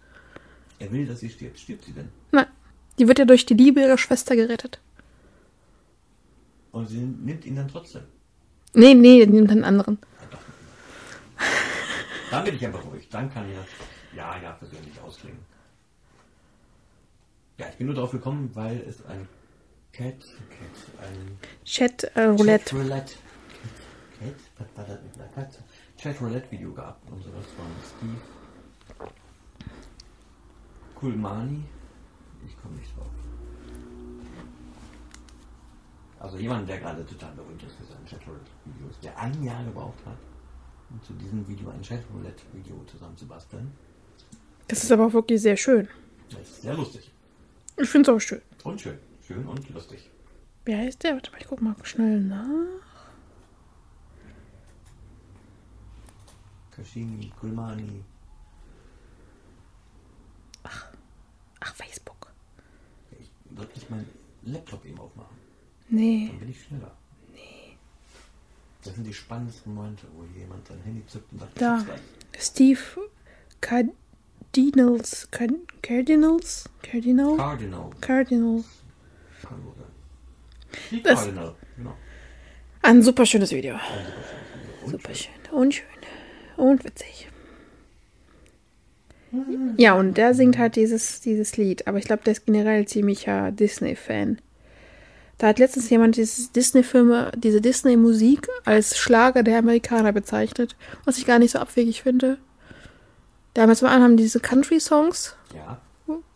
Er will, dass sie stirbt. Stirbt sie denn? Nein, die wird ja durch die Liebe ihrer Schwester gerettet. Und sie nimmt ihn dann trotzdem. Nee, nee, er nimmt einen anderen. Dann bin ich aber ruhig. Dann kann ich das ja, ja persönlich ausklingen. Ja, ich bin nur drauf gekommen, weil es ein Cat, Cat, ein Chat äh, Roulette. Chat Roulette. Cat, was war das mit einer Katze? Chat Roulette Video gab und sowas von Steve Kulmani. Ich komme nicht drauf. Also jemand, der gerade total berühmt ist für seine Chat Roulette Videos, der ein Jahr gebraucht hat, zu diesem Video ein Chat Roulette Video zusammenzubasteln. Das ist aber auch wirklich sehr schön. Das ist sehr lustig. Ich finde es auch schön. Und schön. Schön und lustig. Wie heißt der? Warte mal, ich guck mal schnell nach. Kashimi, Kulmani. Ach, Facebook. Ich soll ich meinen Laptop eben aufmachen. Nee. Dann bin ich schneller. Das sind die spannendsten Momente, wo jemand sein Handy zückt und sagt, Da. Steve Cardinals. Card Cardinals? Cardinal? Cardinal. Cardinal. Die Cardinal, genau. Ein super schönes Video. Ein super schönes Video. Super schön und schön und witzig. Ja, und der singt halt dieses, dieses Lied. Aber ich glaube, der ist generell ziemlicher Disney-Fan. Da hat letztens jemand dieses Disney-Filme, diese Disney-Musik als Schlager der Amerikaner bezeichnet, was ich gar nicht so abwegig finde. Da haben wir zum einen haben diese Country-Songs Ja,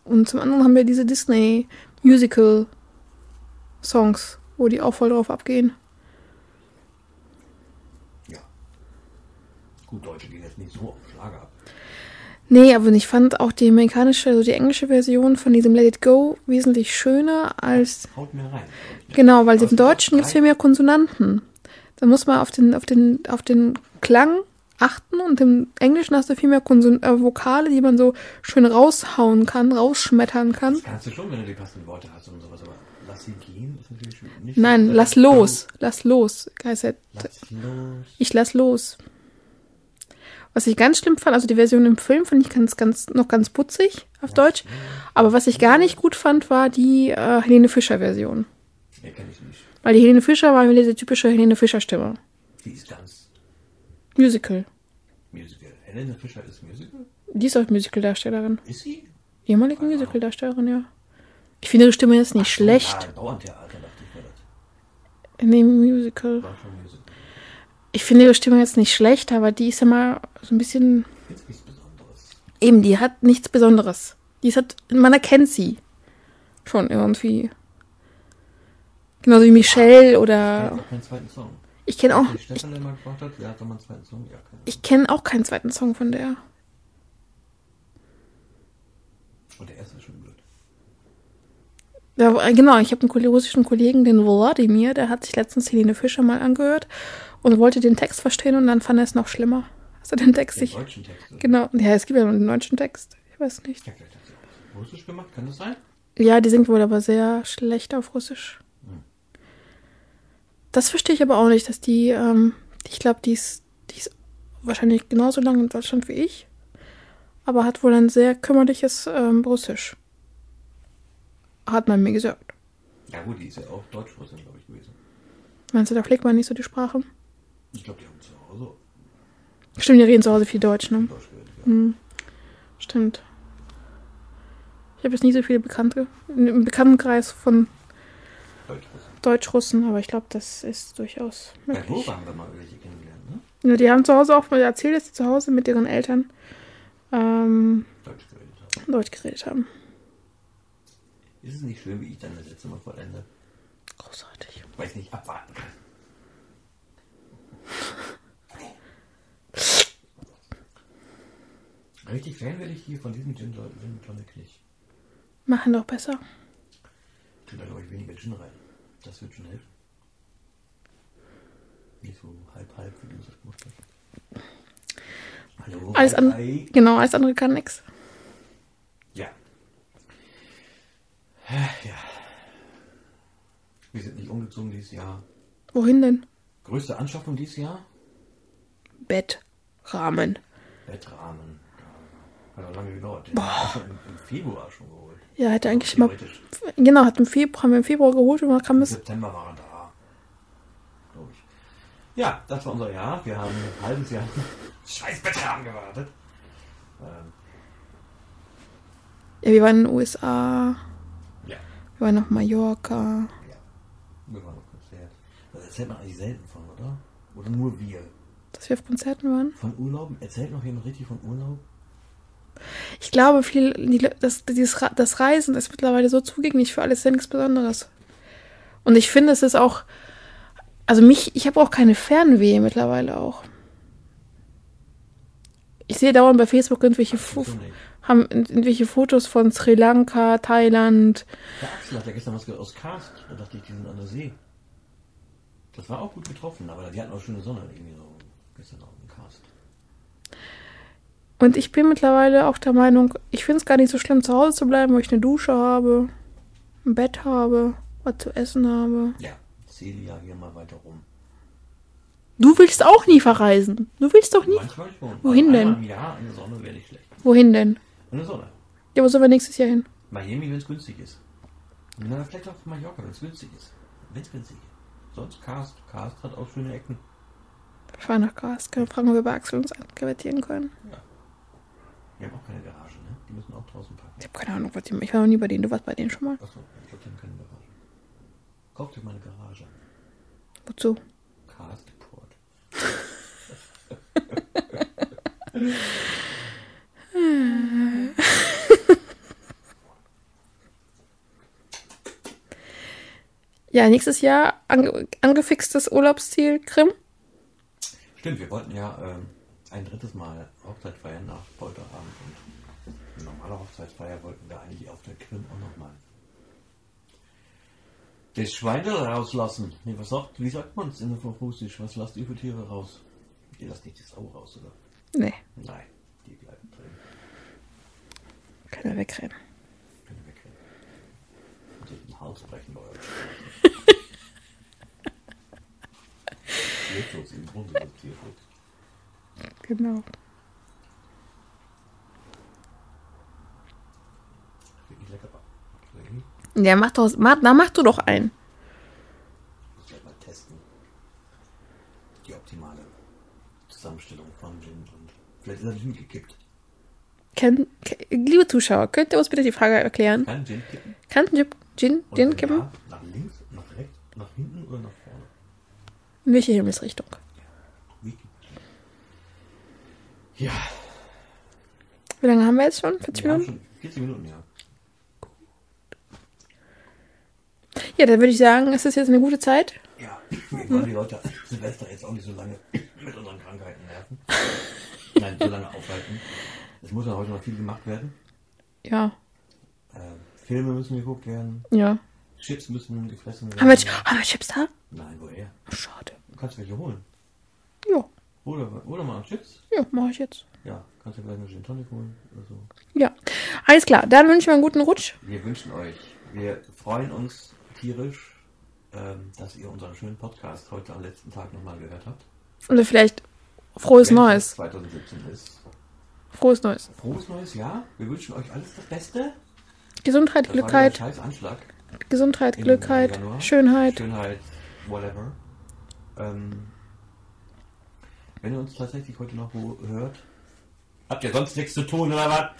und zum anderen haben wir diese Disney-Musical-Songs, wo die auch voll drauf abgehen. ja. Gut, Deutsche gehen jetzt nicht so auf Schlager ab. Nee, aber ich fand auch die amerikanische, also die englische Version von diesem Let It Go wesentlich schöner als. Haut mir rein. Genau, weil im Deutschen gibt es viel mehr Konsonanten. Da muss man auf den, auf den, auf den Klang achten und im Englischen hast du viel mehr Konson äh, Vokale, die man so schön raushauen kann, rausschmettern kann. Das kannst du schon, wenn du die passenden Worte hast und sowas, aber lass sie gehen ist natürlich nicht. Nein, lass los, lass los. Heißt Lass los. ich lass los. Was ich ganz schlimm fand, also die Version im Film fand ich ganz, ganz, noch ganz putzig auf Deutsch. Aber was ich gar nicht gut fand, war die äh, Helene Fischer Version. Nee, kenn ich nicht. Weil die Helene Fischer war wieder diese typische Helene Fischer Stimme. Die ist ganz Musical. Musical. Helene Fischer ist Musical? Die ist auch Musicaldarstellerin. Ist sie? Ehemalige Musicaldarstellerin, ja. Ich finde ihre Stimme jetzt nicht schlecht Ah, Bauerntheater, dachte ich, war das. in dem Musical. War schon Musical. Ich finde ihre Stimme jetzt nicht schlecht, aber die ist ja mal so ein bisschen. Eben, die hat nichts Besonderes. Die ist halt, man erkennt sie. Schon irgendwie. Genauso wie Michelle Ich oder. Ich kenne auch. Ja, keine Ich kenne auch keinen zweiten Song von der. Und der erste ist schon blöd. Ja, äh, genau, ich habe einen russischen Kollegen, den Wladimir, der hat sich letztens Helene Fischer mal angehört und wollte den Text verstehen und dann fand er es noch schlimmer. Hast du den Text Den sich. deutschen Text. Genau, ja, es gibt ja einen deutschen Text. Ich weiß nicht. Ja, vielleicht hat sie Russisch gemacht, kann das sein? Ja, die singt wohl aber sehr schlecht auf Russisch. Das verstehe ich aber auch nicht, dass die, ähm, ich glaube, die ist, die ist wahrscheinlich genauso lang in Deutschland wie ich, aber hat wohl ein sehr kümmerliches ähm, Russisch. Hat man mir gesagt. Ja gut, die ist ja auch Deutsch-Russin, glaube ich, gewesen. Meinst du, da pflegt man nicht so die Sprache? Ich glaube, die haben zu Hause Stimmt, die reden zu Hause viel Deutsch, ne? Deutsch. Ja. Hm, stimmt. Ich habe jetzt nie so viele Bekannte im Bekanntenkreis von. Deutsch-Russen, aber ich glaube, das ist durchaus Bei möglich. Nova haben wir mal welche kennengelernt, ne? Ja, die haben zu Hause auch mal erzählt, dass sie zu Hause mit ihren Eltern ähm, Deutsch geredet haben. Deutsch geredet haben. Ist es nicht schön, wie ich dann das letzte Mal vollende? Großartig. Weil ich nicht abwarten kann. Richtig Fan werde ich hier von diesem Gin, Gin Tonic nicht. Machen doch besser. Tu da, glaube ich, weniger Gin rein. Das wird schon helfen. Nicht so halb-halb, wie du das gemacht hast. Hallo, Alles andere, genau, alles andere kann nix. Ja. Ja. Wir sind nicht umgezogen dieses Jahr. Wohin denn? Größte Anschaffung dieses Jahr? Bettrahmen. Bettrahmen. Hat auch lange gedauert. Den wir schon im, Februar schon geholt. Ja, hätte eigentlich mal. Genau, hat im Februar, haben wir im Februar geholt und dann kam Im es. September war er da. Glaube ich. Ja, das war unser Jahr. Wir haben ein halbes Jahr scheiß Bettrahmen gewartet. Ähm, Ja, wir waren in den USA, ja. wir waren auf Mallorca. ja. Wir waren auf Konzert. Das erzählt man eigentlich selten von, oder? Oder nur wir. Dass wir auf Konzerten waren. Von Urlauben? Erzählt noch jemand richtig von Urlaub? Ich glaube, viel, das, dieses, das Reisen ist mittlerweile so zugänglich für alles, ist ja nichts Besonderes. Und ich finde, es ist auch, also mich, ich habe auch keine Fernweh mittlerweile auch. Ich sehe dauernd bei Facebook irgendwelche, Fo haben irgendwelche Fotos von Sri Lanka, Thailand. Der Axel hat ja gestern was gehört aus Karst. Da dachte ich, die sind an der See. Das war auch gut getroffen, aber die hatten auch schöne Sonne irgendwie so gestern Abend im Karst. Und ich bin mittlerweile auch der Meinung, ich finde es gar nicht so schlimm, zu Hause zu bleiben, wo ich eine Dusche habe, ein Bett habe, was zu essen habe. Ja, ja hier mal weiter rum. Du willst auch nie verreisen. Du willst doch nie. Manchmal schon. Wohin aber denn? Jahr in der Sonne wäre nicht schlecht. Wohin denn? In der Sonne. Ja, wo sollen wir nächstes Jahr hin? Miami, wenn es günstig ist. Na, vielleicht auch Mallorca, wenn es günstig ist. Wenn es günstig ist. sonst Cast. Cast hat auch schöne Ecken. Wir fahren nach Gras. Können wir fragen, ob wir bei Axel uns einquartieren können. Die haben auch keine Garage, ne? Die müssen auch draußen parken. Ich habe keine Ahnung, was die Ich war noch nie bei denen. Du warst bei denen schon mal. Achso, ich haben keine Garage. Kauft euch mal eine Garage. Wozu? Castport. Ja, nächstes Jahr ange angefixtes Urlaubsziel Krim. Stimmt, wir wollten ja ähm, ein drittes Mal Hochzeit feiern nach Polterabend und eine normale Hochzeitsfeier wollten wir eigentlich auf der Krim auch nochmal. Das Schweine rauslassen. Nee, was sagt, wie sagt man es in der Russisch? Was lasst ihr für Tiere raus? Ihr lasst nicht die Sau raus, oder? Nee, Nein, die bleiben drin. kann er wegrennen. Können wegrennen. Und sich den Hals brechen bei euch. Tierschutz, im Grunde ist Tierschutz. Genau. Ja, mach doch, mach, na, mach du doch einen. muss gleich mal testen. Die optimale Zusammenstellung von Gin und vielleicht ist er Gin gekippt. Ke- liebe Zuschauer, könnt ihr uns bitte die Frage erklären? Kann Gin kippen? Kann Gin, Gin, Gin kippen? Ja, nach links, nach rechts, nach hinten oder nach vorne? In welche Himmelsrichtung? Wie kippt Gin? Ja, Wie lange haben wir jetzt schon? 40 wir Minuten? schon 40 Minuten, ja. Ja, dann würde ich sagen, es ist jetzt eine gute Zeit. Ja, wir wollen die Leute Silvester jetzt auch nicht so lange mit unseren Krankheiten nerven. Nein, so lange aufhalten. Es muss ja heute noch viel gemacht werden. Ja, Äh, Filme müssen geguckt werden. ja. Chips müssen gefressen werden. Haben wir, haben wir Chips da? Nein, woher? Schade. Du kannst welche holen. Ja, Oder, oder Chips. ja, mache ich jetzt. Ja, kannst du gleich eine Gin Tonic holen oder so. Ja, alles klar. Dann wünsche ich mir einen guten Rutsch. Wir wünschen euch, wir freuen uns tierisch, ähm, dass ihr unseren schönen Podcast heute am letzten Tag nochmal gehört habt. Und vielleicht frohes Wenn es Neues. 2017 ist. Frohes Neues. Frohes neues Jahr. Wir wünschen euch alles das Beste. Gesundheit, Das Glückheit, scheiß Anschlag. Gesundheit, Glückheit. Schönheit. Schönheit, whatever. Ähm, wenn ihr uns tatsächlich heute noch wo hört, habt ihr sonst nichts zu tun oder was?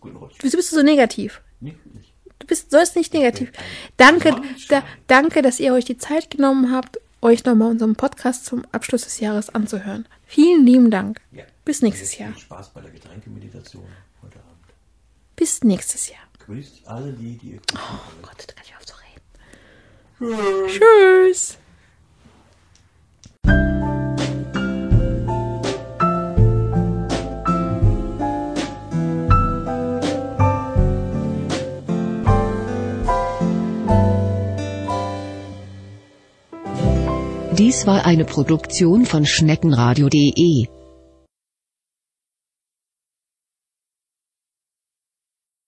Guten Rutsch. Wieso bist du so negativ? Nicht, nicht. Du bist, sollst nicht negativ. Danke, da, danke, dass ihr euch die Zeit genommen habt, euch nochmal unseren Podcast zum Abschluss des Jahres anzuhören. Vielen lieben Dank. Ja. Bis nächstes Jahr. Viel Spaß bei der Getränkemeditation heute Abend. Bis nächstes Jahr. Grüßt alle die, die ihr Oh. Gott, da kann ich aufzureden. Tschüss. Dies war eine Produktion von schneckenradio.de.